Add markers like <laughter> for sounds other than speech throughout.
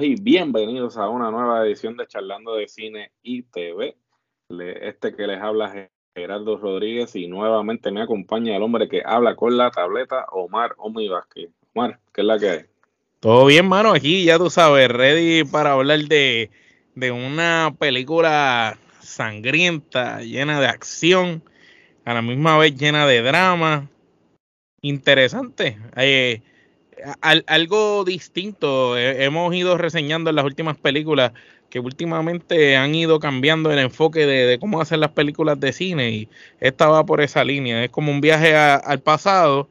Y bienvenidos a una nueva edición de Charlando de Cine y TV. Este que les habla es Gerardo Rodríguez y nuevamente me acompaña el hombre que habla con la tableta, Omar Omi Vázquez. Omar, ¿qué es la que hay? Todo bien, mano. Aquí ya tú sabes, ready para hablar de, de una película sangrienta, llena de acción, a la misma vez llena de drama. Interesante. Eh, algo distinto. hemos ido reseñando en las últimas películas que últimamente han ido cambiando el enfoque de, cómo hacer las películas de cine y esta va por esa línea. Es como un viaje al pasado,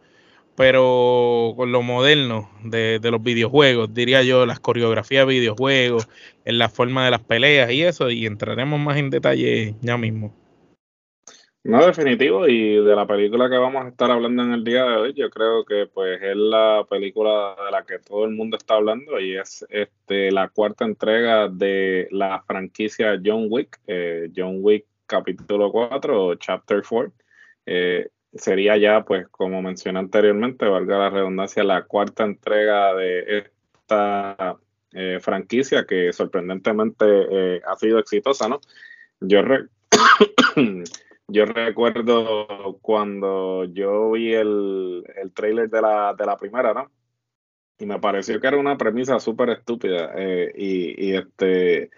pero con lo moderno de, de, los videojuegos, diría yo, las coreografías de videojuegos, en la forma de las peleas y eso, y entraremos más en detalle ya mismo. No, definitivo, y de la película que vamos a estar hablando en el día de hoy, yo creo que pues es la película de la que todo el mundo está hablando y es este la cuarta entrega de la franquicia John Wick, eh, John Wick capítulo 4 o chapter 4. Eh, sería ya, pues como mencioné anteriormente, valga la redundancia, la cuarta entrega de esta eh, franquicia que sorprendentemente ha sido exitosa, ¿no? Yo <coughs> <coughs> Yo recuerdo cuando yo vi el, el trailer de la, de la primera, ¿no? Y me pareció que era una premisa súper estúpida. Eh, y, y, este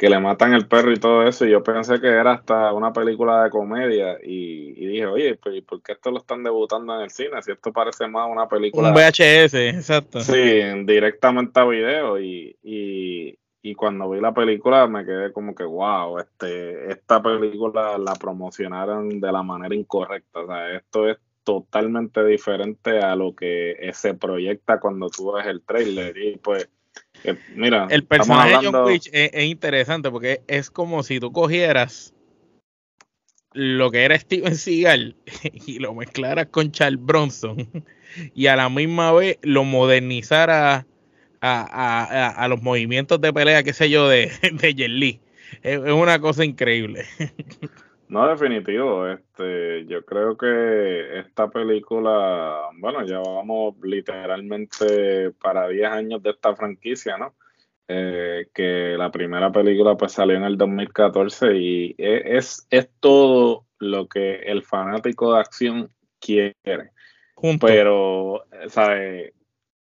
que le matan el perro y todo eso. Y yo pensé que era hasta una película de comedia. Y, dije, oye, pues, ¿por qué esto lo están debutando en el cine? Si esto parece más una película. Un VHS, exacto. Sí, directamente a video. Y, y, y cuando vi la película me quedé como que wow, este, esta película la promocionaron de la manera incorrecta, o sea, esto es totalmente diferente a lo que se proyecta cuando tú ves el trailer y pues eh, mira, el personaje de John Witch es, interesante porque es como si tú cogieras lo que era Steven Seagal <laughs> y lo mezclaras con Charles Bronson <laughs> y a la misma vez lo modernizaras a, a, los movimientos de pelea, qué sé yo, de, <laughs> de Jet Es, una cosa increíble. <laughs> No, definitivo. Este, yo creo que esta película, bueno, ya vamos literalmente para 10 años de esta franquicia, ¿no? Eh, que la primera película pues salió en el 2014 y e, es, es todo lo que el fanático de acción quiere. Pero, ¿sabes?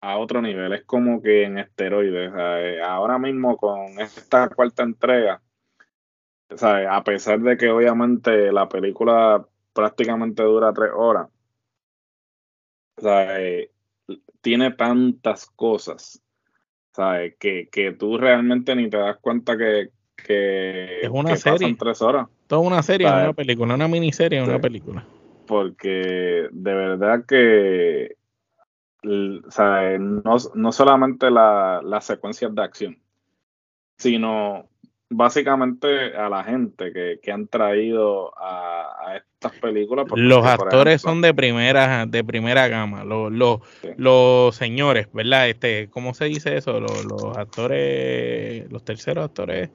A otro nivel, es como que en esteroides. Eh, ahora mismo con esta cuarta entrega, a pesar de que obviamente la película prácticamente dura tres horas, eh, tiene tantas cosas Que, que tú realmente ni te das cuenta que, que es una serie. tres horas. Toda una serie, una película, una miniserie, una película. Porque de verdad que o sea, no, no solamente las la secuencias de acción, sino básicamente a la gente que, que han traído a, estas películas. Los actores son de primera, de primera gama, los, los, los señores, ¿verdad? Este, ¿cómo se dice eso? Los, los actores, los terceros actores.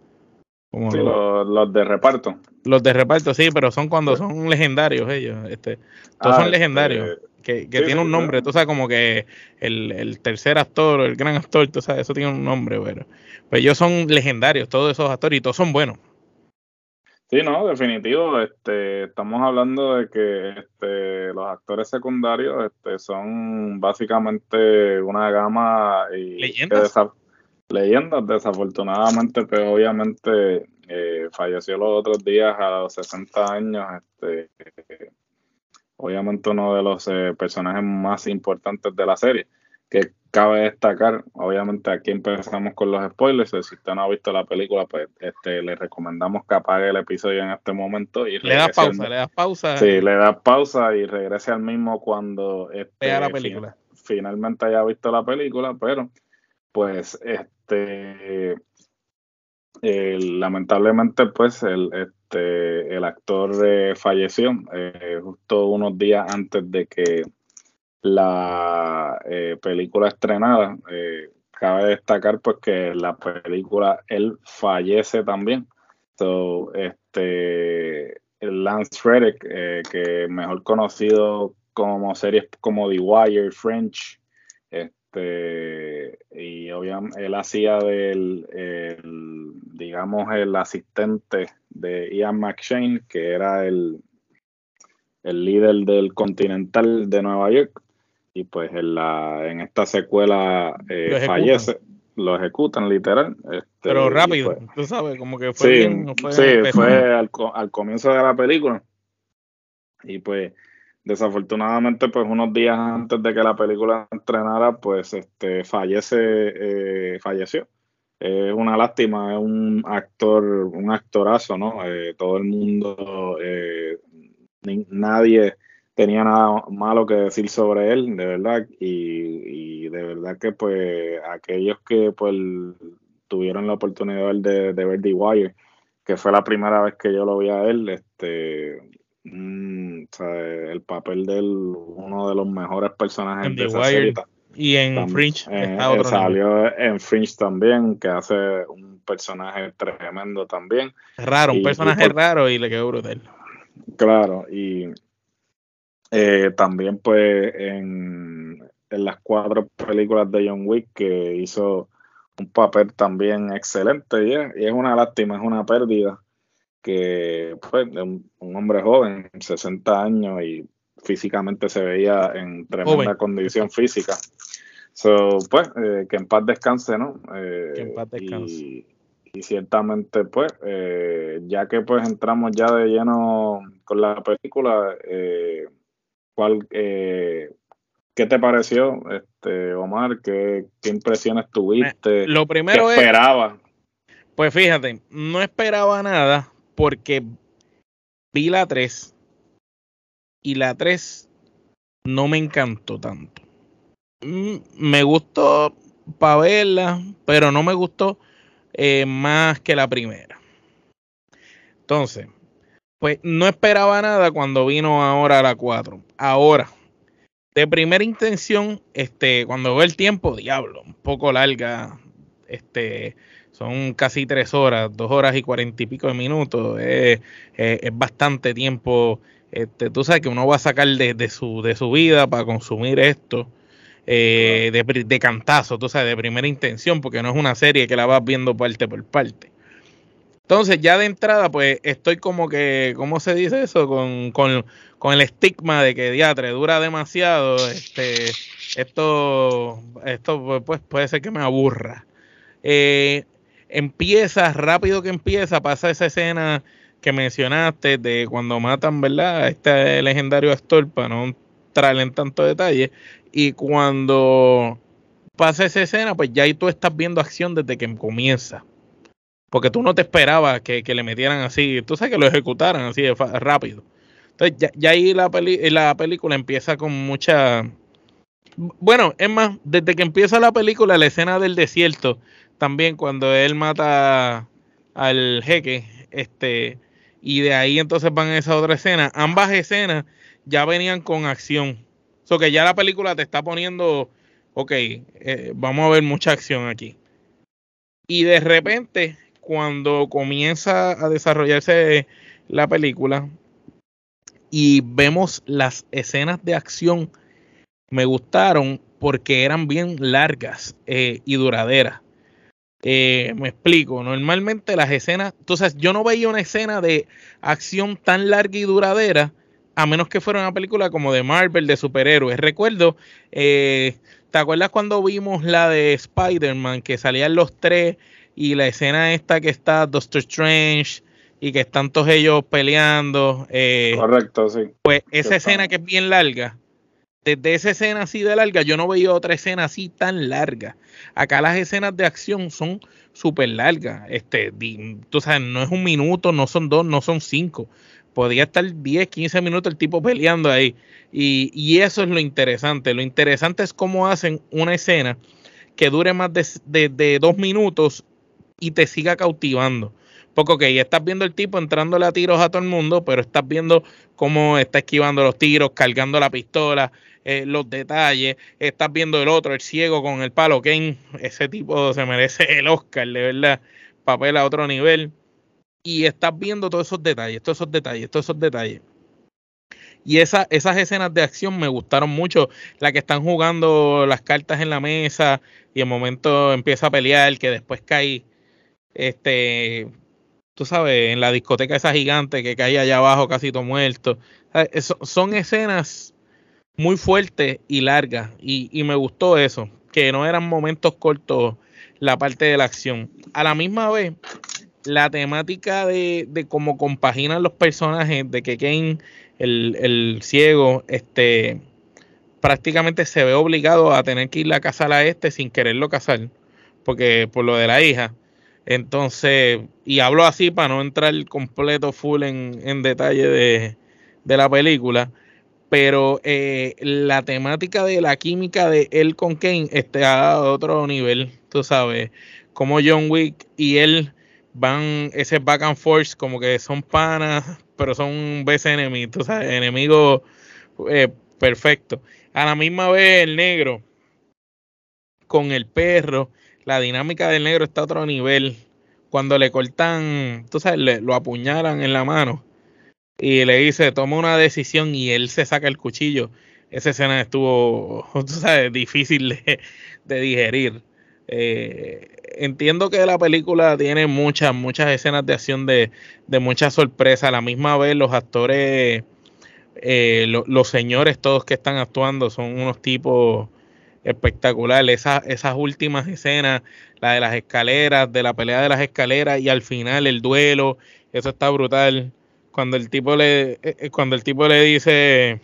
Como los, de reparto. Los de reparto, sí, pero son cuando son legendarios ellos. Este, todos ah, son este, legendarios que, tiene un nombre, tú sabes, como que el, tercer actor, el gran actor, tú sabes, eso tiene un nombre, pero, pues ellos son legendarios, todos esos actores, y todos son buenos. Sí, no, definitivo, este, estamos hablando de que este, los actores secundarios este, son básicamente una gama y leyendas. Leyendas, desafortunadamente, pero pues, obviamente eh, falleció los otros días a los 60 años, este, obviamente uno de los eh, personajes más importantes de la serie. que cabe destacar, obviamente aquí empezamos con los spoilers, si usted no ha visto la película, pues este, le recomendamos que apague el episodio en este momento y le das pausa, le das pausa. Sí, le das pausa y regrese al mismo cuando este, vea la película. finalmente haya visto la película, pero pues este eh, lamentablemente pues el, este, el actor eh, falleció eh, justo unos días antes de que la película estrenada. cabe destacar pues que la película él fallece también. So, este, Lance Reddick, que mejor conocido como series como The Wire, French, este, y obviamente él hacía del, digamos, el asistente de Ian McShane, que era el, el líder del Continental de Nueva York, y pues en, la, en esta secuela eh, fallece, lo ejecutan literal. Este, Pero rápido, tú sabes, como que fue bien. Fue sí, fue al, al comienzo de la película. Y pues desafortunadamente pues unos días antes de que la película entrenara pues este fallece eh, falleció. Es una lástima es un actor un actorazo no eh, todo el mundo eh, nadie tenía nada malo que decir sobre él de verdad. Y, de verdad que pues aquellos que pues tuvieron la oportunidad de, de ver The Wire que fue la primera vez que yo lo vi a él este Mm, el papel de uno de los mejores personajes de esa serie. Y en Fringe eh, salió en Fringe también, que hace un personaje tremendo también. Raro, un personaje raro y le quedó brutal. Claro, y eh, también pues en, en, las cuatro películas de John Wick que hizo un papel también excelente y y es una lástima, es una pérdida que fue pues, un, hombre joven, 60 años y físicamente se veía en tremenda condición física. So, pues, eh, que en paz descanse, ¿no? Eh, que en paz descanse. Y, ciertamente, pues, eh, ya que pues entramos ya de lleno con la película, ¿cuál, ¿qué te pareció, este, Omar? ¿Qué, qué impresiones tuviste? Lo primero ¿Qué esperabas? Pues fíjate, no esperaba nada, porque vi la 3 y la 3 no me encantó tanto. Mm, me gustó para verla, pero no me gustó eh, más que la primera. Entonces, pues no esperaba nada cuando vino ahora la 4. Ahora, de primera intención, este, cuando veo el tiempo, diablo, un poco larga, este, son casi tres horas, dos horas y cuarenta y pico de minutos. Es, bastante tiempo. Este, tú sabes que uno va a sacar de, su, de su vida para consumir esto eh, de, de, cantazo, tú sabes, de primera intención, porque no es una serie que la vas viendo parte por parte. Entonces, ya de entrada, pues estoy como que, ¿cómo se dice eso? Con, con, con el estigma de que diatre dura demasiado. Este, esto, esto pues puede ser que me aburra. Eh, empieza, rápido que empieza, pasa esa escena que mencionaste de cuando matan, ¿verdad? Este legendario actor, para no entrar en tanto detalle. Y cuando pasa esa escena, pues ya ahí tú estás viendo acción desde que comienza. Porque tú no te esperabas que, le metieran así, tú sabes que lo ejecutaran así de rápido. Entonces ya, ahí la, la película empieza con mucha... Bueno, es más, desde que empieza la película, la escena del desierto, también cuando él mata al jeque, este, y de ahí entonces van a esa otra escena. Ambas escenas ya venían con acción. O so que ya la película te está poniendo, ok, eh, vamos a ver mucha acción aquí. Y de repente, cuando comienza a desarrollarse la película y vemos las escenas de acción, me gustaron porque eran bien largas eh, y duraderas. Eh, me explico, normalmente las escenas, entonces yo no veía una escena de acción tan larga y duradera, a menos que fuera una película como de Marvel, de superhéroes. Recuerdo, eh, ¿te acuerdas cuando vimos la de Spider-Man, que salían los tres y la escena esta que está Doctor Strange y que están todos ellos peleando? Eh, Correcto, sí. Pues esa escena que es bien larga, desde esa escena así de larga, yo no veía otra escena así tan larga. Acá las escenas de acción son súper largas. Este, tú sabes, no es un minuto, no son dos, no son cinco. Podría estar 10, 15 minutos el tipo peleando ahí. Y, y eso es lo interesante. Lo interesante es cómo hacen una escena que dure más de, de, dos minutos y te siga cautivando. Porque, ok, estás viendo el tipo entrándole a tiros a todo el mundo, pero estás viendo cómo está esquivando los tiros, cargando la pistola, eh, los detalles. Estás viendo el otro, el ciego con el palo. Kane, ese tipo se merece el Oscar, de verdad. Papel a otro nivel. Y estás viendo todos esos detalles, todos esos detalles, todos esos detalles. Y esa, esas escenas de acción me gustaron mucho. La que están jugando las cartas en la mesa y en momento empieza a pelear, que después cae, este, tú sabes, en la discoteca esa gigante que cae allá abajo casi todo muerto. son escenas muy fuertes y largas. Y, y me gustó eso, que no eran momentos cortos la parte de la acción. A la misma vez, la temática de, de cómo compaginan los personajes, de que Kane el, ciego, este, prácticamente se ve obligado a tener que ir a casar a este sin quererlo casar, porque por lo de la hija. Entonces, y hablo así para no entrar completo full en, detalle de, la película, pero eh, la temática de la química de él con Kane está a otro nivel, tú sabes, como John Wick y él van ese back and forth como que son panas, pero son veces enemigos, sea, enemigos eh, perfectos. A la misma vez el negro con el perro, la dinámica del negro está a otro nivel. Cuando le cortan, tú sabes, lo apuñalan en la mano y le dice, toma una decisión y él se saca el cuchillo. Esa escena estuvo, <laughs> tú sabes, difícil de, de digerir. Eh, entiendo que la película tiene muchas, muchas escenas de acción de, de mucha sorpresa. A la misma vez, los actores, eh, los señores todos que están actuando son unos tipos espectaculares. esas últimas escenas, la de las escaleras, de la pelea de las escaleras y al final el duelo, eso está brutal. Cuando el tipo le, eh, cuando el tipo le dice,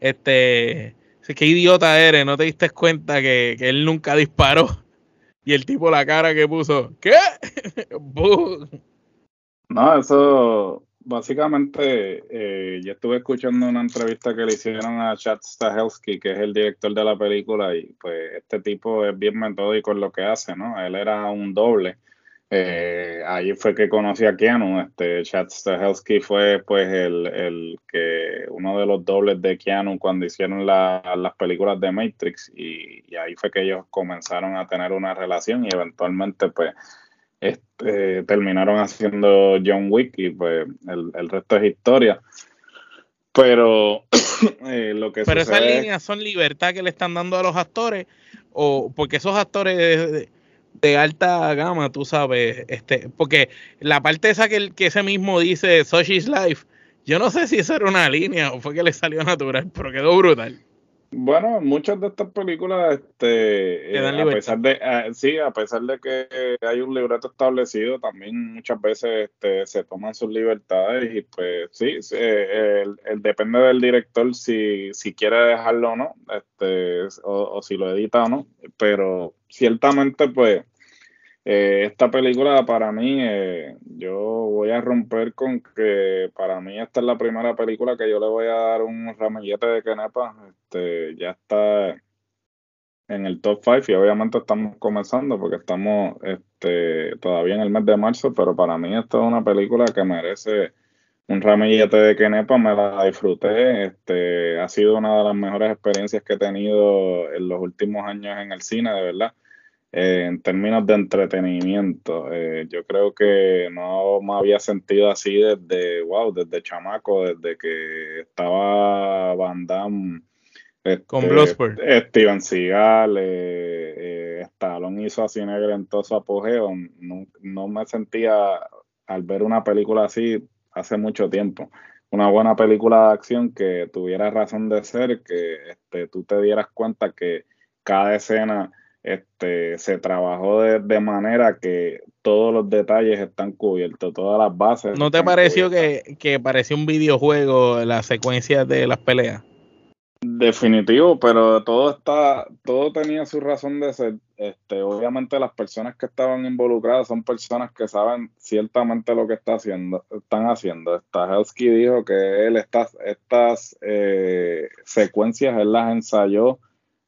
este, qué idiota eres, no te diste cuenta que, que él nunca disparó y el tipo la cara que puso, ¿qué? <laughs> no, eso básicamente eh, yo estuve escuchando una entrevista que le hicieron a Chad Stahelski, que es el director de la película, y pues este tipo es bien metódico en lo que hace, ¿no? Él era un doble eh, ahí fue que conocí a Keanu, este Chad Stahelski fue pues el, que uno de los dobles de Keanu cuando hicieron las películas de Matrix y, ahí fue que ellos comenzaron a tener una relación y eventualmente pues este, terminaron haciendo John Wick y pues el, resto es historia. Pero <clears throat> eh, lo que Pero esas líneas son libertad que le están dando a los actores o porque esos actores de alta gama, tú sabes, este, porque la parte esa que, que ese mismo dice Sushi's Life, yo no sé si esa era una línea o fue que le salió natural, pero quedó brutal. Bueno, muchas de estas películas, este, eh, a pesar de, ah, sí, a pesar de que hay un libreto establecido, también muchas veces este, se toman sus libertades y pues sí, el, depende del director si, si quiere dejarlo o no, este, o, si lo edita o no, pero ciertamente pues eh, esta película para mí, eh, yo voy a romper con que para mí esta es la primera película que yo le voy a dar un ramillete de Kenepa. Este, ya está en el top 5 y obviamente estamos comenzando porque estamos este, todavía en el mes de marzo, pero para mí esta es una película que merece un ramillete de Kenepa, me la disfruté, este, ha sido una de las mejores experiencias que he tenido en los últimos años en el cine, de verdad. Eh, en términos de entretenimiento. Eh, yo creo que no me había sentido así desde, wow, desde chamaco, desde que estaba Van Damme. Este, Con Steven Seagal, eh, Stallone hizo así negro en todo su apogeo. No, no me sentía al ver una película así hace mucho tiempo una buena película de acción que tuviera razón de ser, que este, tú te dieras cuenta que cada escena este, se trabajó de, manera que todos los detalles están cubiertos, todas las bases. ¿No te pareció que, que, parecía un videojuego la secuencia de las peleas? Definitivo, pero todo está, todo tenía su razón de ser. Este, obviamente las personas que estaban involucradas son personas que saben ciertamente lo que está haciendo, están haciendo. Stahelski dijo que él estas, estas eh, secuencias él las ensayó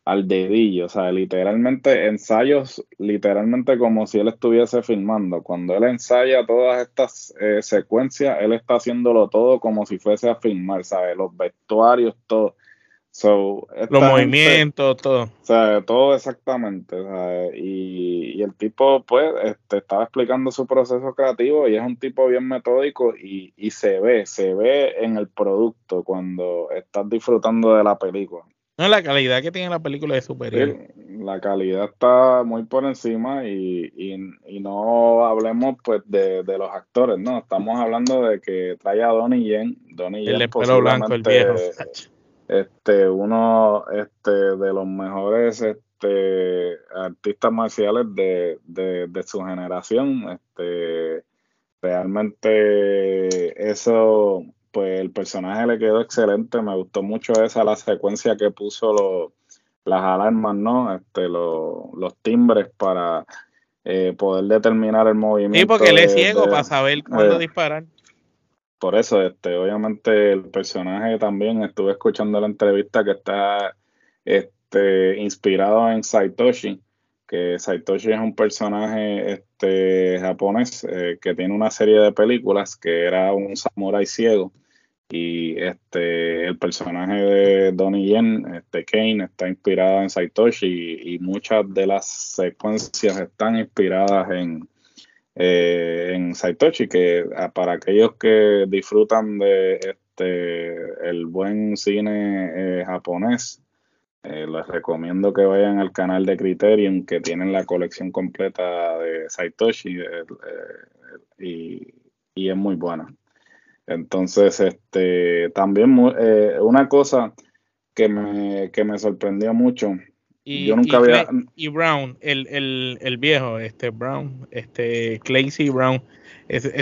al dedillo, o sea, literalmente ensayos, literalmente como si él estuviese filmando. Cuando él ensaya todas estas eh, secuencias, él está haciéndolo todo como si fuese a filmar, ¿sabes? Los vestuarios, todo. Los movimientos, todo. O sea, todo exactamente. Y, el tipo, pues, este, estaba explicando su proceso creativo y es un tipo bien metódico y, y se ve, se ve en el producto cuando estás disfrutando de la película. No, la calidad que tiene la película es superior. la calidad está muy por encima y, y, no hablemos pues de, los actores, ¿no? Estamos hablando de que trae a Donnie Yen. Donnie el pelo blanco, el viejo. Este, uno este, de los mejores este, artistas marciales de, de, de su generación. Este, realmente eso pues el personaje le quedó excelente, me gustó mucho esa la secuencia que puso las alarmas, ¿no? Este, los timbres para eh, poder determinar el movimiento. Sí, porque él es ciego para saber cuándo disparar. Por eso, este, obviamente el personaje también estuve escuchando la entrevista que está este, inspirado en Saitoshi, que Saitoshi es un personaje este, japonés eh, que tiene una serie de películas que era un samurái ciego y este el personaje de Donnie Yen, este Kane, está inspirado en Saitoshi y, muchas de las secuencias están inspiradas en, eh, en Saitoshi, que ah, para aquellos que disfrutan de este el buen cine eh, japonés, eh, les recomiendo que vayan al canal de Criterion, que tienen la colección completa de Saitoshi y, y es muy buena. Entonces, este, también eh, una cosa que me, que me sorprendió mucho. Y, yo nunca había. Y Brown, el, el, el, viejo, este Brown, este Clancy Brown.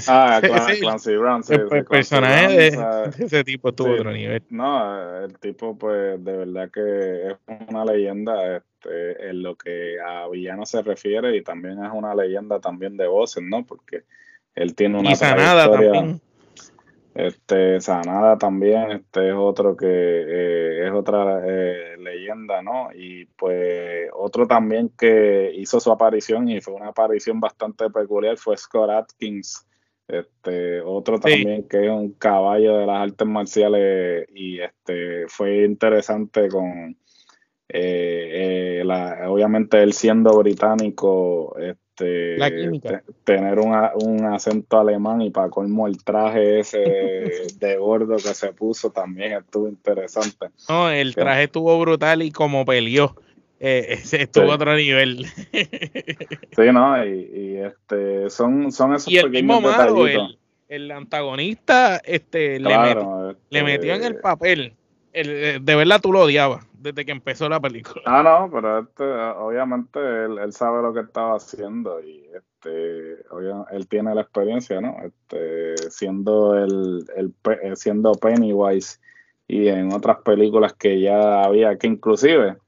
ah, <laughs> Clancy Brown, sí, el, personaje <laughs> de, ese tipo tuvo otro nivel. No, el tipo, pues, de verdad que es una leyenda este, en lo que a villano se refiere y también es una leyenda también de voces, ¿no? Porque él tiene una. Y Sanada también este, Sanada también, este es otro que eh, es otra eh, leyenda, ¿no? Y pues otro también que hizo su aparición y fue una aparición bastante peculiar fue Scott Atkins, este, otro también que es un caballo de las artes marciales y este fue interesante con eh, obviamente él siendo británico, este, tener un acento alemán y para colmo el traje ese <laughs> de gordo que se puso también estuvo interesante. No, el traje estuvo brutal y como peleó. Eh, <laughs> estuvo a otro nivel. sí, no, y, este son, son esos y el mismo el, antagonista este, le, metió, en el este papel. de verdad tú lo odiabas desde que empezó la película. Ah, no, pero este, obviamente él, sabe lo que estaba haciendo y este, él tiene la experiencia, ¿no? Este, siendo el, el, eh, siendo Pennywise y en otras películas que ya había, que inclusive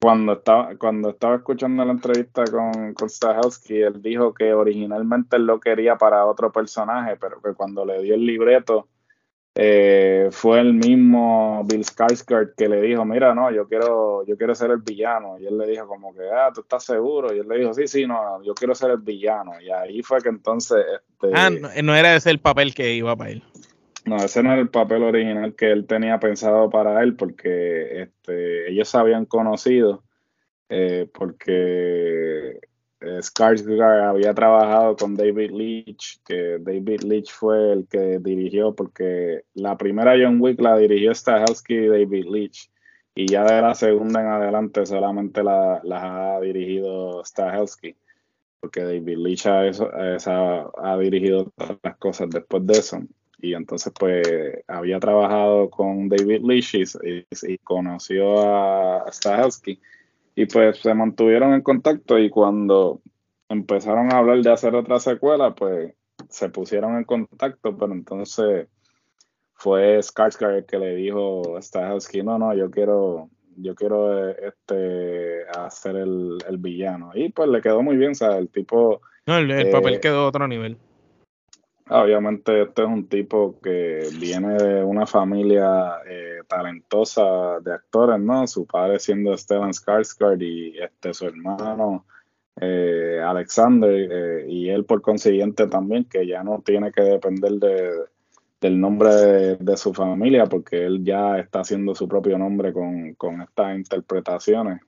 cuando estaba, cuando estaba escuchando la entrevista con, con Stahelski, él dijo que originalmente él lo quería para otro personaje, pero que cuando le dio el libreto, eh, fue el mismo Bill Skarsgård que le dijo, mira, no, yo quiero, yo quiero ser el villano. Y él le dijo como que, ah, ¿tú estás seguro? Y él le dijo, sí, sí, no, yo quiero ser el villano. Y ahí fue que entonces... Este, ah, no, era ese el papel que iba para él. No, ese no era el papel original que él tenía pensado para él, porque este, ellos se habían conocido, eh, porque Skarsgård había trabajado con David Leitch, que David Leitch fue el que dirigió, porque la primera John Wick la dirigió Stahelski y David Leitch, y ya de la segunda en adelante solamente la, ha dirigido Stahelski, porque David Leitch ha, dirigido todas las cosas después de eso. Y entonces, pues, había trabajado con David Leitch y, conoció a Stahelski y pues se mantuvieron en contacto y cuando empezaron a hablar de hacer otra secuela, pues se pusieron en contacto, pero entonces fue Skarsgård el que le dijo a Stahelski, no, no, yo quiero, yo quiero este hacer el, el, villano. Y pues le quedó muy bien, o sea, el tipo... No, el, papel quedó a otro nivel. Obviamente este es un tipo que viene de una familia eh, talentosa de actores, ¿no? Su padre siendo Stellan Skarsgård y este su hermano eh, Alexander eh, y él por consiguiente también que ya no tiene que depender de, del nombre de, su familia porque él ya está haciendo su propio nombre con, con estas interpretaciones.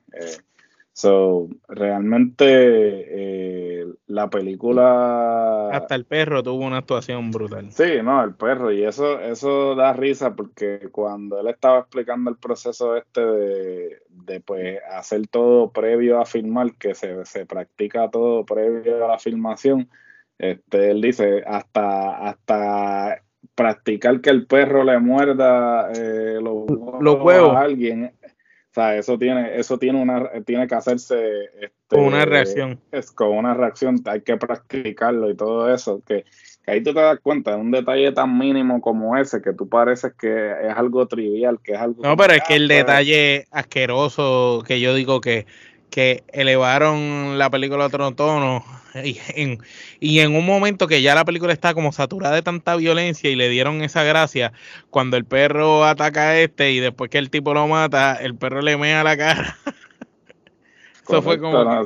So, realmente eh, la película... Hasta el perro tuvo una actuación brutal. Sí, no, el perro. Y eso, eso da risa porque cuando él estaba explicando el proceso este de, de pues, hacer todo previo a filmar, que se, se practica todo previo a la filmación, este, él dice, hasta, hasta practicar que el perro le muerda eh, los, huevos a alguien o sea, eso tiene, eso tiene una, tiene que hacerse este, una reacción. Es con una reacción, hay que practicarlo y todo eso. Que, ahí tú te das cuenta de un detalle tan mínimo como ese, que tú pareces que es algo trivial, que es algo. No, pero es que el detalle asqueroso que yo digo que, que elevaron la película a otro tono y en, y en un momento que ya la película está como saturada de tanta violencia y le dieron esa gracia, cuando el perro ataca a este y después que el tipo lo mata, el perro le mea la cara. <laughs> Eso fue como. No,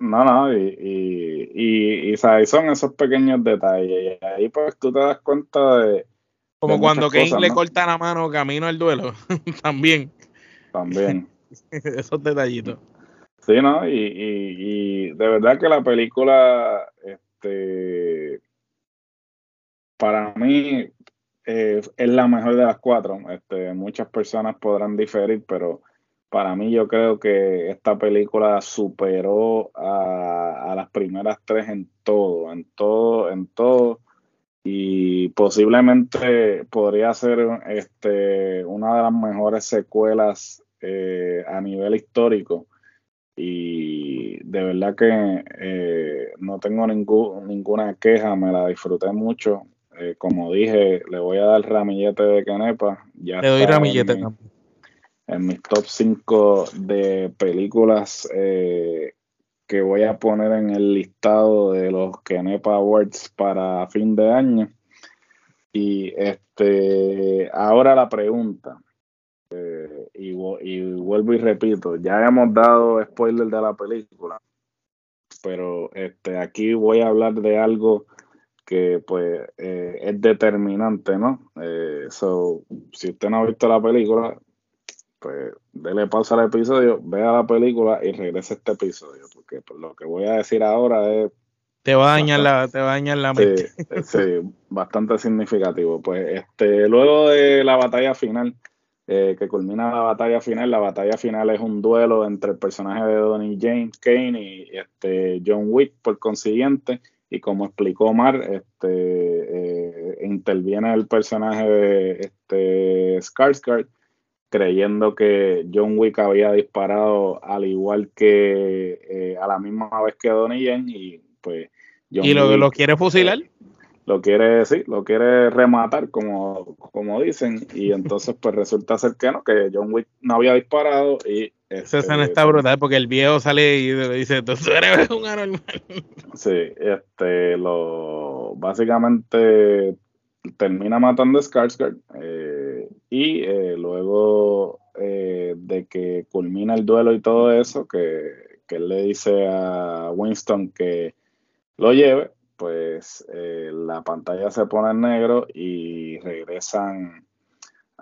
no, no, y, y, y, son esos pequeños detalles. Y ahí pues tú te das cuenta de. Como cuando Kane le corta la mano camino al duelo. <laughs> También. También. <laughs> esos detallitos. Sí, ¿no? Y, y, de verdad que la película, este, para mí, eh, es la mejor de las cuatro. Este, muchas personas podrán diferir, pero para mí yo creo que esta película superó a, a las primeras tres en todo, en todo, en todo y posiblemente podría ser este, una de las mejores secuelas eh, a nivel histórico y de verdad que eh, no tengo ninguna queja, me la disfruté mucho. Eh, como dije, le voy a dar ramillete de Canepa. Ya le doy ramillete en, en mis top 5 de películas eh, que voy a poner en el listado de los Kenepa Awards para fin de año. Y este ahora la pregunta. Eh, y, vuelvo y repito, ya hemos dado spoiler de la película, pero este, aquí voy a hablar de algo que pues eh, es determinante, ¿no? Eh, so, si usted no ha visto la película, pues dele pausa al episodio, vea la película y regrese a este episodio, porque pues, lo que voy a decir ahora es te va a dañar la, te va a dañar la mente. sí, bastante significativo. Pues este, luego de la batalla final, eh, que culmina la batalla final. La batalla final es un duelo entre el personaje de Donnie James Kane y este, John Wick, por consiguiente. Y como explicó Omar, este, eh, interviene el personaje de este, Skarsgård, creyendo que John Wick había disparado al igual que eh, a la misma vez que Donnie James. Y pues. ¿Y lo, lo quiere fusilar? Lo quiere, sí, lo quiere rematar, como, como dicen, y <laughs> entonces pues resulta ser que no, que John Wick no había disparado y... Esa escena este, está brutal porque el viejo sale y dice, tú eres un <laughs> anormal. Sí, este, lo, básicamente termina matando a Skarsgård eh, y eh, luego eh, de que culmina el duelo y todo eso, que, que él le dice a Winston que lo lleve, pues eh, la pantalla se pone en negro y regresan,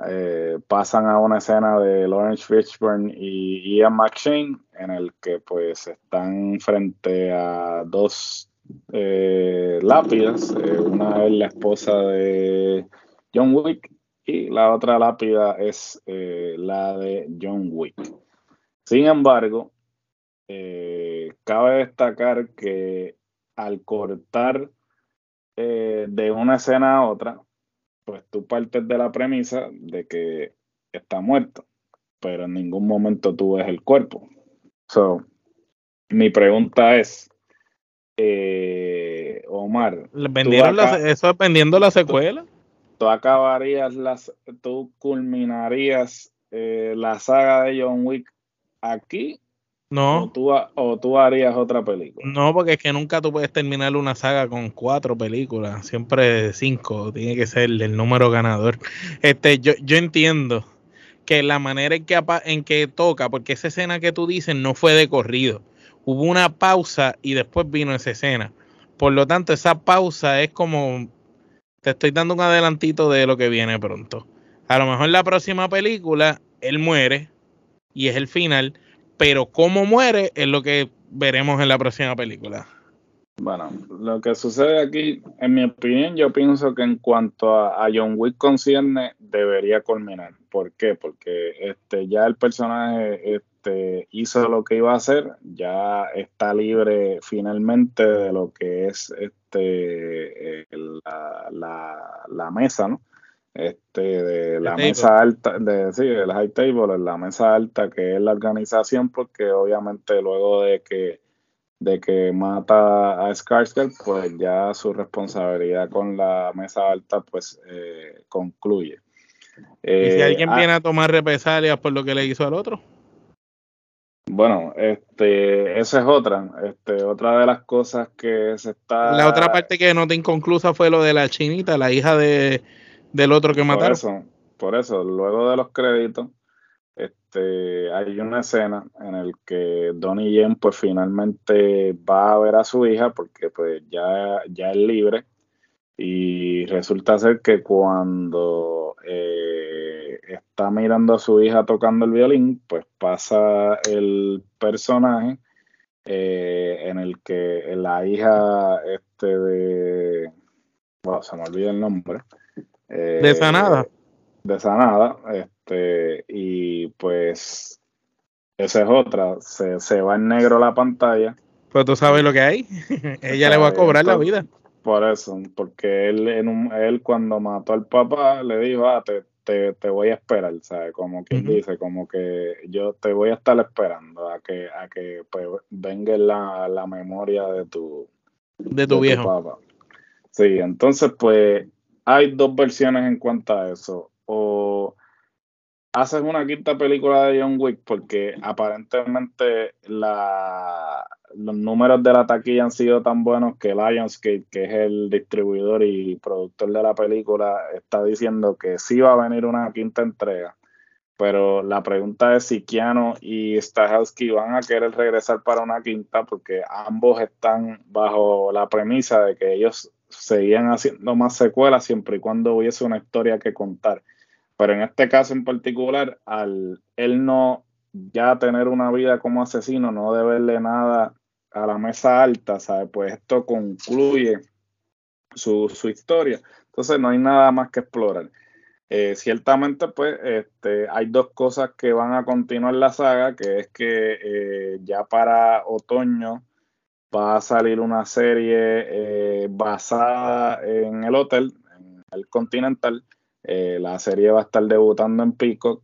eh, pasan a una escena de Lawrence Fishburne y Ian McShane en el que pues están frente a dos eh, lápidas, una es la esposa de John Wick y la otra lápida es la de John Wick. Sin embargo, cabe destacar que al cortar eh, de una escena a otra, pues tú partes de la premisa de que está muerto, pero en ningún momento tú ves el cuerpo. So, mi pregunta es, eh, Omar. ¿Vendieron ¿Eso dependiendo de la secuela? tú acabarías las, tú culminarías eh, la saga de John Wick aquí. No. O tú, o tú harías otra película. No, porque es que nunca tú puedes terminar una saga con cuatro películas, siempre cinco, tiene que ser el número ganador. Este, yo, yo entiendo que la manera en que, en que toca, porque esa escena que tú dices no fue de corrido, hubo una pausa y después vino esa escena. Por lo tanto, esa pausa es como te estoy dando un adelantito de lo que viene pronto. A lo mejor la próxima película, él muere y es el final, pero cómo muere es lo que veremos en la próxima película. Bueno, lo que sucede aquí, en mi opinión, yo pienso que en cuanto a, John Wick concierne, debería culminar. ¿Por qué? Porque este, ya el personaje este, hizo lo que iba a hacer, ya está libre finalmente de lo que es este, eh, la, mesa, ¿no? Este, de la mesa alta, de, sí, el high table, la mesa alta que es la organización, porque obviamente luego de que de que mata a Skarsgård, pues ya su responsabilidad con la mesa alta pues eh, concluye. ¿Y si alguien ah, viene a tomar represalias por lo que le hizo al otro? Bueno, este, esa es otra, este, otra de las cosas que se está. La otra parte que noté inconclusa fue lo de la chinita, la hija de, del otro que mataron. Por eso, por eso, luego de los créditos, este, hay una escena en el que Donnie Yen, pues finalmente va a ver a su hija porque, pues, ya, ya es libre y resulta ser que cuando eh, está mirando a su hija tocando el violín, pues pasa el personaje eh, en el que la hija este de bueno, se me olvida el nombre eh, de Sanada de Sanada este y pues esa es otra se, se va en negro la pantalla pues tú sabes lo que hay <laughs> ella le va a cobrar la vida por eso, porque él, en un, él cuando mató al papá le dijo, ah, te, te, voy a esperar, ¿sabes? Como quien dice, como que yo te voy a estar esperando a que, a que pues, venga la, la memoria de tu, de tu viejo. papá. Sí, entonces pues hay dos versiones en cuanto a eso. O haces una quinta película de John Wick porque aparentemente los números de la taquilla han sido tan buenos que Lionsgate, que es el distribuidor y productor de la película, está diciendo que sí va a venir una quinta entrega. Pero la pregunta es si Keanu y Stahelski van a querer regresar para una quinta, porque ambos están bajo la premisa de que ellos seguían haciendo más secuelas siempre y cuando hubiese una historia que contar. Pero en este caso en particular, al él no ya tener una vida como asesino, no deberle nada a la mesa alta, ¿sabes? Pues esto concluye su, historia. Entonces no hay nada más que explorar. Eh, ciertamente, pues, este, hay dos cosas que van a continuar la saga, que es que eh, ya para otoño va a salir una serie eh, basada en el hotel, en el Continental. la serie va a estar debutando en Peacock.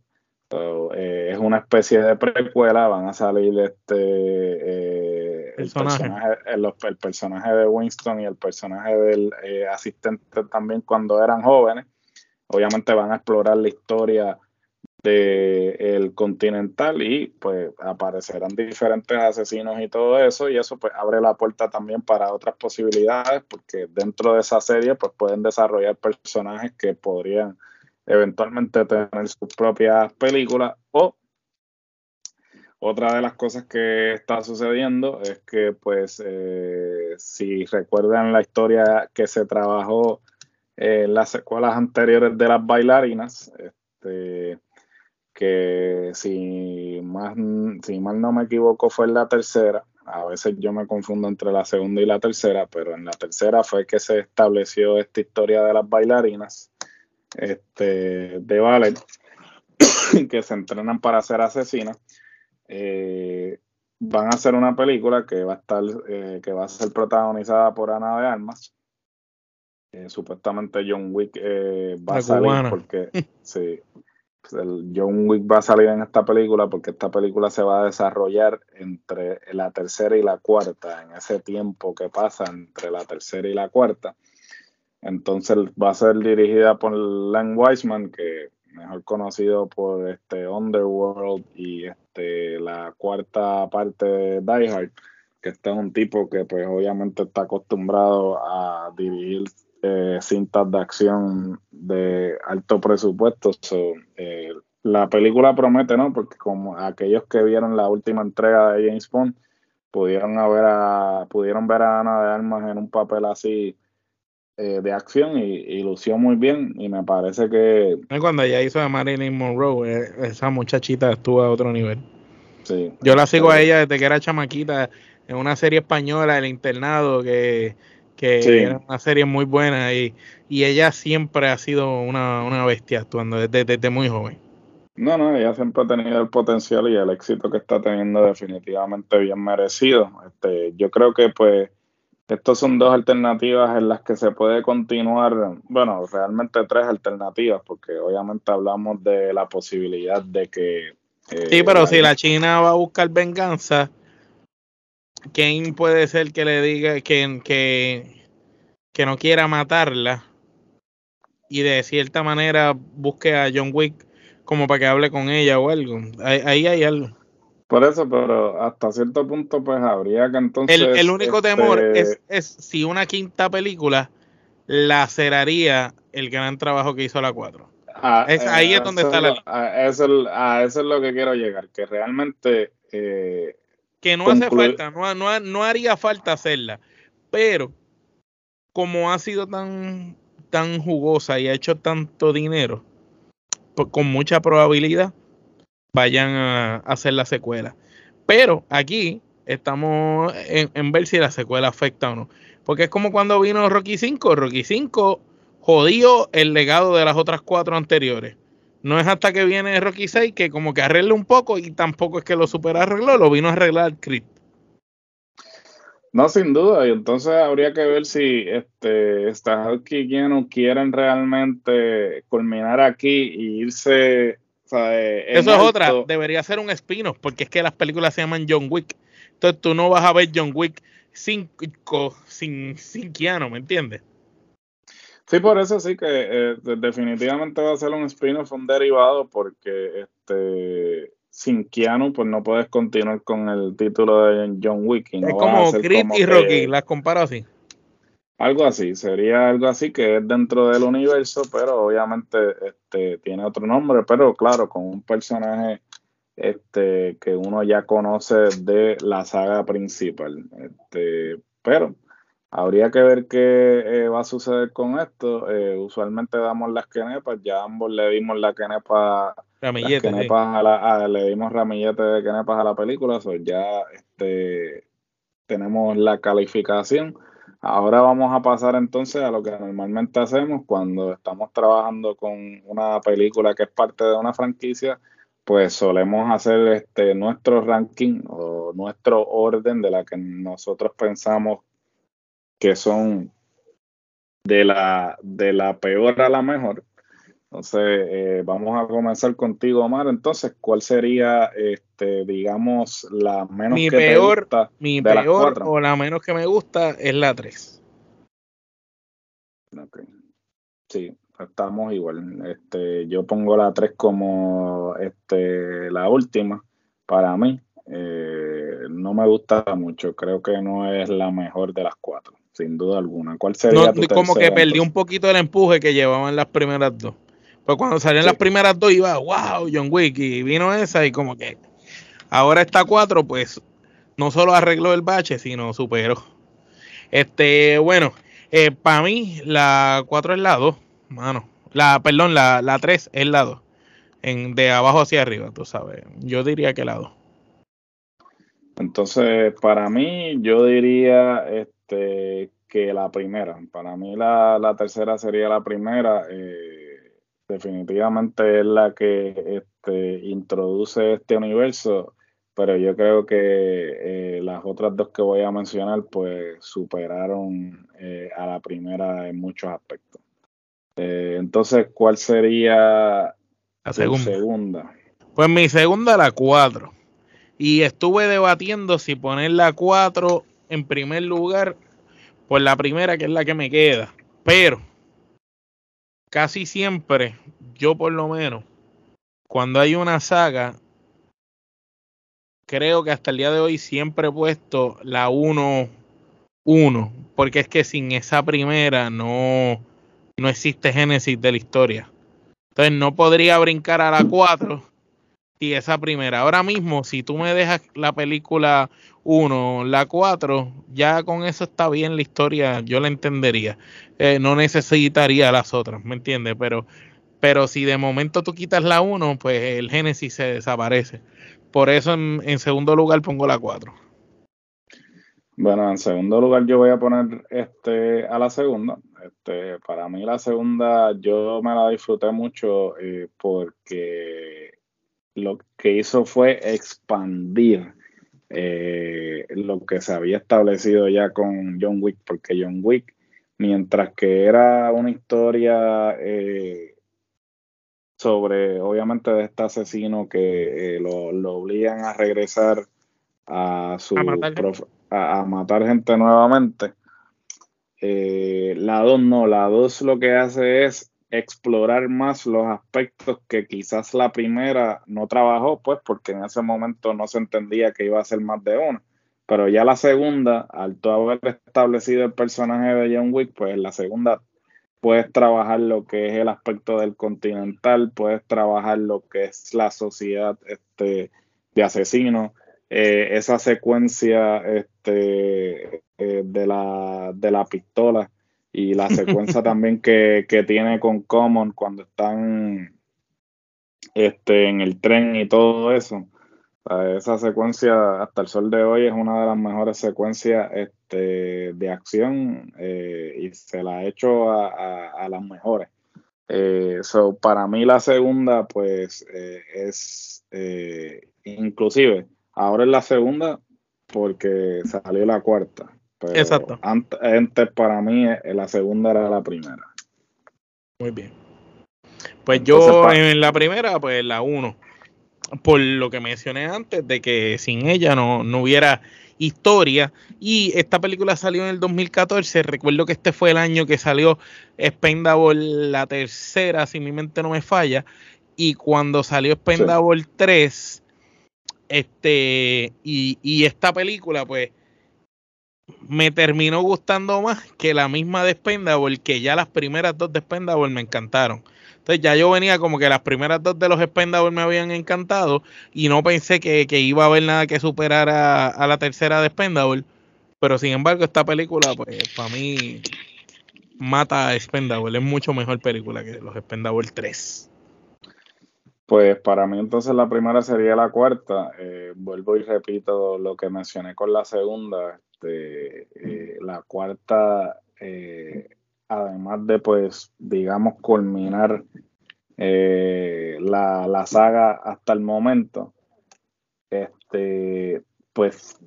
es una especie de precuela, van a salir este el personaje, el, personaje de Winston y el personaje del eh, asistente también cuando eran jóvenes. Obviamente van a explorar la historia del el Continental y pues aparecerán diferentes asesinos y todo eso y eso pues abre la puerta también para otras posibilidades porque dentro de esa serie pues pueden desarrollar personajes que podrían eventualmente tener sus propias películas o otra de las cosas que está sucediendo es que, pues, eh, si recuerdan la historia que se trabajó en las secuelas anteriores de las bailarinas, este, que si, más, si mal no me equivoco fue en la tercera, a veces yo me confundo entre la segunda y la tercera, pero en la tercera fue que se estableció esta historia de las bailarinas este, de ballet <coughs> que se entrenan para ser asesinas. Eh, van a hacer una película que va a estar, eh, que va a ser protagonizada por Ana de Armas. Eh, supuestamente John Wick va a salir porque <laughs> sí, pues el John Wick va a salir en esta película porque esta película se va a desarrollar entre la tercera y la cuarta, en ese tiempo que pasa entre la tercera y la cuarta. Entonces va a ser dirigida por Len Wiseman, que mejor conocido por este Underworld y este la cuarta parte de Die Hard, que este es un tipo que pues obviamente está acostumbrado a dirigir eh, cintas de acción de alto presupuesto. Eh, la película promete, ¿no? Porque como aquellos que vieron la última entrega de James Bond pudieron, haber a, pudieron ver a Ana de Armas en un papel así eh, de acción y, lució muy bien y me parece que... Cuando ella hizo a Marilyn Monroe, eh, esa muchachita estuvo a otro nivel. Sí. Yo la sigo a ella desde que era chamaquita en una serie española, El Internado, que, era una serie muy buena y, y ella siempre ha sido una, una bestia actuando desde, desde muy joven. No, no, ella siempre ha tenido el potencial y el éxito que está teniendo definitivamente bien merecido. Este, yo creo que pues estos son dos alternativas en las que se puede continuar, bueno, realmente tres alternativas, porque obviamente hablamos de la posibilidad de que... Eh, sí, pero si la China va a buscar venganza, ¿quién puede ser que le diga que, que, que no quiera matarla y de cierta manera busque a John Wick como para que hable con ella o algo? ahí hay algo. Por eso, pero hasta cierto punto, pues habría que entonces. El, único temor este, es, si una quinta película laceraría el gran trabajo que hizo la 4. Ah, es, ahí es donde está la. A eso, a eso es lo que quiero llegar, que realmente. Eh, que no hace falta, no, no, no haría falta hacerla, pero como ha sido tan, tan jugosa y ha hecho tanto dinero, pues, con mucha probabilidad vayan a, hacer la secuela. Pero aquí estamos en, ver si la secuela afecta o no. Porque es como cuando vino Rocky 5. Rocky 5 jodió el legado de las otras cuatro anteriores. No es hasta que viene Rocky 6 que como que arregla un poco y tampoco es que lo super arregló, lo vino a arreglar Creed. No, sin duda, y entonces habría que ver si este y no quieren realmente culminar aquí y irse eso es otra, debería ser un spin-off, porque es que las películas se llaman John Wick. Entonces tú no vas a ver John Wick sin, sin, sin Keanu, ¿me entiendes? Sí, por eso sí que eh, definitivamente va a ser un spin-off, un derivado, porque este sin Keanu, pues no puedes continuar con el título de John Wick. es como Creed y Rocky, las comparo así. Algo así, sería algo así que es dentro del universo, pero obviamente este, tiene otro nombre, pero claro, con un personaje este, que uno ya conoce de la saga principal. Este, pero habría que ver qué eh, va a suceder con esto. Eh, usualmente damos las quenepas, ya ambos le dimos la quenepa, a la, le dimos ramillete de quenepas a la película, so ya este, tenemos la calificación. Ahora vamos a pasar entonces a lo que normalmente hacemos cuando estamos trabajando con una película que es parte de una franquicia, pues solemos hacer este nuestro ranking o nuestro orden de la que nosotros pensamos que son de la, de la peor a la mejor. Entonces, eh, vamos a comenzar contigo, Omar. Entonces, ¿cuál sería, este, digamos, la menos que peor, te gusta Mi peor o la menos que me gusta es la 3. Sí, estamos igual. Este, yo pongo la 3 como este, la última para mí. Eh, no me gusta mucho. Creo que no es la mejor de las cuatro, sin duda alguna. ¿Cuál sería tu Como que perdí un poquito el empuje que llevaban las primeras dos. Pues cuando salían las primeras dos iba, wow, John Wick, y vino esa y como que ahora está cuatro, pues no solo arregló el bache, sino superó. Este, bueno, eh, para mí la cuatro es la dos, mano. La, perdón, la, la 3 es la dos. En, de abajo hacia arriba, tú sabes. Yo diría que la. Entonces, para mí, yo diría este, que la primera. Para mí, la, la tercera sería la primera. Eh, definitivamente es la que este, introduce este universo, pero yo creo que eh, las otras dos que voy a mencionar pues superaron eh, a la primera en muchos aspectos. Entonces, ¿cuál sería la segunda? Pues mi segunda la 4. Y estuve debatiendo si poner la 4 en primer lugar por la primera, que es la que me queda. Pero casi siempre, yo por lo menos, cuando hay una saga, creo que hasta el día de hoy siempre he puesto la 1 1, porque es que sin esa primera no, no existe génesis de la historia. Entonces no podría brincar a la 4 y esa primera. Ahora mismo, si tú me dejas la película 1, la 4, ya con eso está bien la historia, yo la entendería. Eh, no necesitaría las otras, ¿me entiendes? Pero, pero si de momento tú quitas la 1, pues el Génesis se desaparece. Por eso en, segundo lugar pongo la 4. Bueno, en segundo lugar yo voy a poner este a la segunda. Este, para mí la segunda yo me la disfruté mucho eh, porque lo que hizo fue expandir eh, lo que se había establecido ya con John Wick, porque John Wick, mientras que era una historia eh, sobre, obviamente, de este asesino que lo, lo, obligan a regresar a su a matar gente. nuevamente eh, la 2 no, la 2 lo que hace es explorar más los aspectos que quizás la primera no trabajó, pues porque en ese momento no se entendía que iba a ser más de una. Pero ya la segunda, al tú haber establecido el personaje de John Wick, pues en la segunda puedes trabajar lo que es el aspecto del continental, puedes trabajar lo que es la sociedad este, de asesinos, eh, esa secuencia este, eh, de, la, de la pistola y la secuencia <laughs> también que, tiene con Common cuando están este, en el tren y todo eso. Esa secuencia hasta el sol de hoy es una de las mejores secuencias este, de acción eh, y se la ha hecho a, las mejores. so, para mí la segunda pues es inclusive Ahora es la segunda porque salió la cuarta. Exacto. Antes, para mí eh, la segunda era la primera. Muy bien. Pues yo en la primera, pues la uno. Por lo que mencioné antes, de que sin ella no, no hubiera historia. Y esta película salió en el 2014. Recuerdo que este fue el año que salió Spendable la tercera, si mi mente no me falla. Y cuando salió Spendable 3, este, y, esta película, pues, me terminó gustando más que la misma de Spendable, que ya las primeras dos de Spendable me encantaron. Entonces ya yo venía como que las primeras dos de los Spendable me habían encantado y no pensé que, iba a haber nada que superar a, la tercera de Spendable. Pero sin embargo, esta película, pues, para mí, mata a Spendable. Es mucho mejor película que los Spendable 3. Pues para mí entonces la primera sería la cuarta. Eh, vuelvo y repito lo que mencioné con la segunda. Este, eh, la cuarta, eh, además de pues, digamos, culminar la, la, saga hasta el momento, este, pues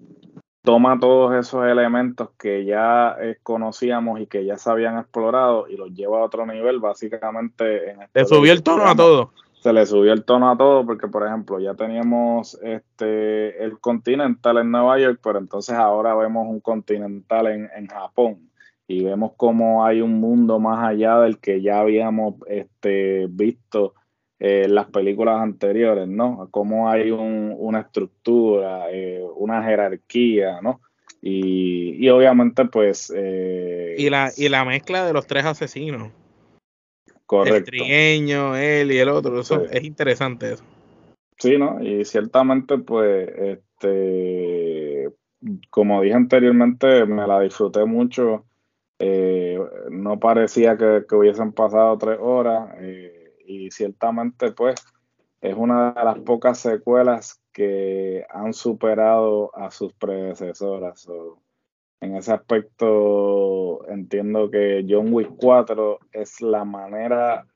toma todos esos elementos que ya conocíamos y que ya se habían explorado y los lleva a otro nivel, básicamente. En Le subió el tono a todo se le subió el tono a todo porque, por ejemplo, ya teníamos este el Continental en Nueva York, pero entonces ahora vemos un Continental en, en Japón y vemos cómo hay un mundo más allá del que ya habíamos este, visto en las películas anteriores, ¿no? Cómo hay una estructura, eh, una jerarquía, ¿no? Y, y obviamente, pues... Eh, y, la, y la mezcla de los tres asesinos. Correcto. El trigueño, él y el otro. Eso es interesante eso. Sí, ¿no? Y ciertamente, pues, este, como dije anteriormente, me la disfruté mucho. Eh, no parecía que, hubiesen pasado tres horas. Eh, y ciertamente, pues, es una de las pocas secuelas que han superado a sus predecesoras en ese aspecto entiendo que John Wick 4 es la manera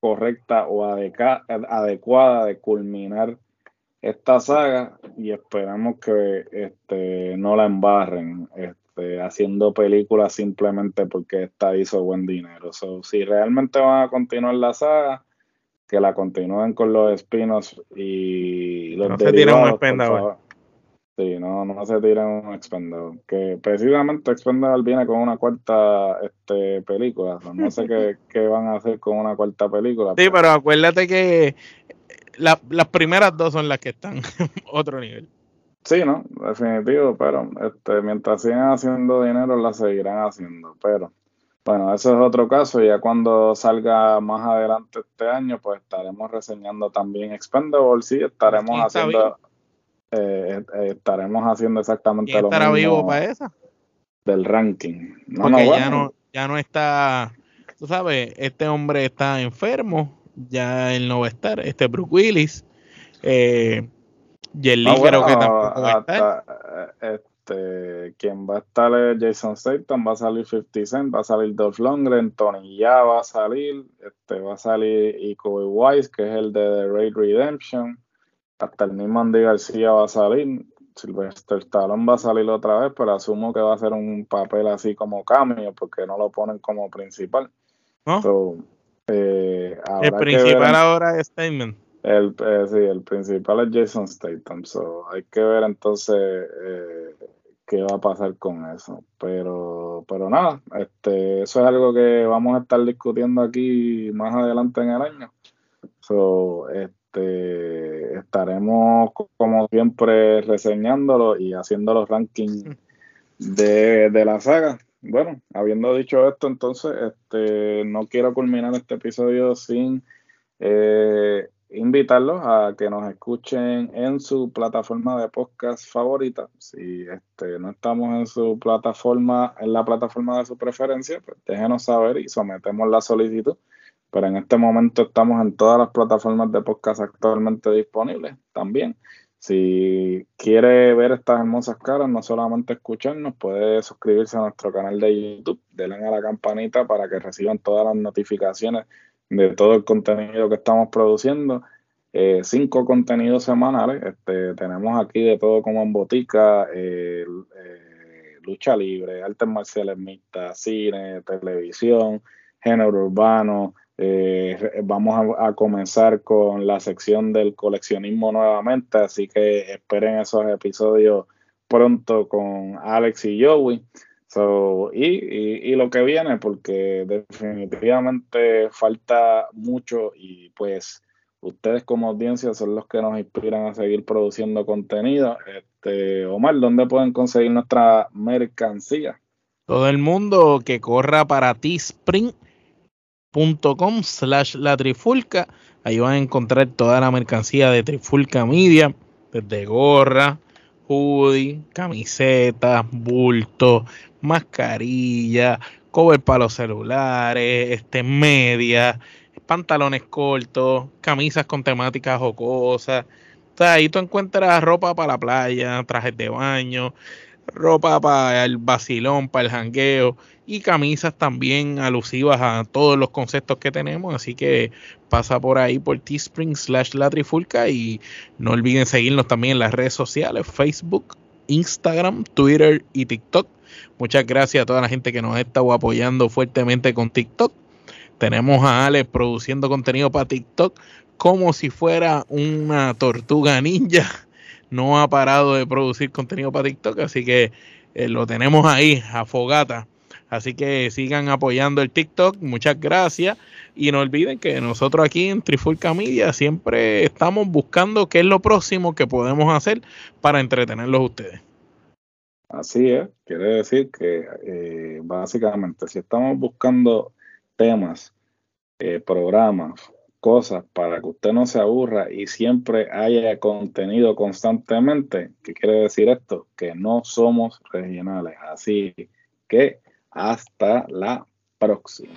correcta o adecuada de culminar esta saga y esperamos que este, no la embarren este, haciendo películas simplemente porque esta hizo buen dinero. si realmente van a continuar la saga, que la continúen con los espinos y los no derivados, Sí, no, no se tiran un Expendable. Que precisamente Expendable viene con una cuarta este, película. No sé qué, <laughs> qué, van a hacer con una cuarta película. Sí, pero acuérdate que las primeras dos son las que están <laughs> otro nivel. Sí, no, definitivo, pero este, mientras sigan haciendo dinero, la seguirán haciendo. Pero bueno, eso es otro caso. Ya cuando salga más adelante este año, pues estaremos reseñando también Expendable. Sí, estaremos haciendo eh, eh, estaremos haciendo exactamente lo estará vivo para esa? Del ranking. No, Porque ya, no, ya no está, tú sabes, este hombre está enfermo, ya él no va a estar, este Brooke Willis, eh, y el ah, creo que tampoco va a estar. Eh, este, quien va a estar es Jason Statham, va a salir 50 Cent, va a salir Dolph Lundgren, Tony Ya va a salir, este, va a salir Iko Wise, que es el de The Raid Redemption, hasta el mismo Andy García va a salir. Sylvester Stallone va a salir otra vez, pero asumo que va a ser un papel así como cambio, porque no lo ponen como principal. Eh, el principal ahora es Statement. El, eh, sí, el principal es Jason Statham. So, hay que ver entonces eh, qué va a pasar con eso. Pero, pero nada, este, eso es algo que vamos a estar discutiendo aquí más adelante en el año. So, este, este, estaremos como siempre reseñándolo y haciendo los rankings <laughs> de, la saga. Bueno, habiendo dicho esto, entonces, este, no quiero culminar este episodio sin eh, invitarlos a que nos escuchen en su plataforma de podcast favorita. Si este, no estamos en su plataforma, en la plataforma de su preferencia, pues déjenos saber y sometemos la solicitud pero en este momento estamos en todas las plataformas de podcast actualmente disponibles también. Si quiere ver estas hermosas caras, no solamente escucharnos, puede suscribirse a nuestro canal de YouTube, denle a la campanita para que reciban todas las notificaciones de todo el contenido que estamos produciendo. Eh, cinco contenidos semanales. Este, tenemos aquí de todo como en botica, eh, eh, lucha libre, artes marciales mixtas, cine, televisión, género urbano, eh, vamos a, comenzar con la sección del coleccionismo nuevamente, así que esperen esos episodios pronto con Alex y Joey. y, lo que viene, porque definitivamente falta mucho y pues ustedes como audiencia son los que nos inspiran a seguir produciendo contenido. Este, Omar, ¿dónde pueden conseguir nuestra mercancía? Todo el mundo que corra para Teespring com slash la trifulca. Ahí van a encontrar toda la mercancía de Trifulca Media, desde gorra, hoodie, camiseta, bulto, mascarilla, cover para los celulares, este, media, pantalones cortos, camisas con temáticas jocosas. O sea, ahí tú encuentras ropa para la playa, trajes de baño, ropa para el vacilón, para el jangueo y camisas también alusivas a todos los conceptos que tenemos. Así que pasa por ahí por Teespring slash la trifulca y no olviden seguirnos también en las redes sociales, Facebook, Instagram, Twitter y TikTok. Muchas gracias a toda la gente que nos ha estado apoyando fuertemente con TikTok. Tenemos a Alex produciendo contenido para TikTok como si fuera una tortuga ninja. No ha parado de producir contenido para TikTok, así que eh, lo tenemos ahí a fogata Así que sigan apoyando el TikTok. Muchas gracias. Y no olviden que nosotros aquí en Trifulca Media siempre estamos buscando qué es lo próximo que podemos hacer para entretenerlos ustedes. Así es. Quiere decir que eh, básicamente si estamos buscando temas, eh, programas, cosas para que usted no se aburra y siempre haya contenido constantemente, ¿qué quiere decir esto? Que no somos regionales. Así que hasta la próxima.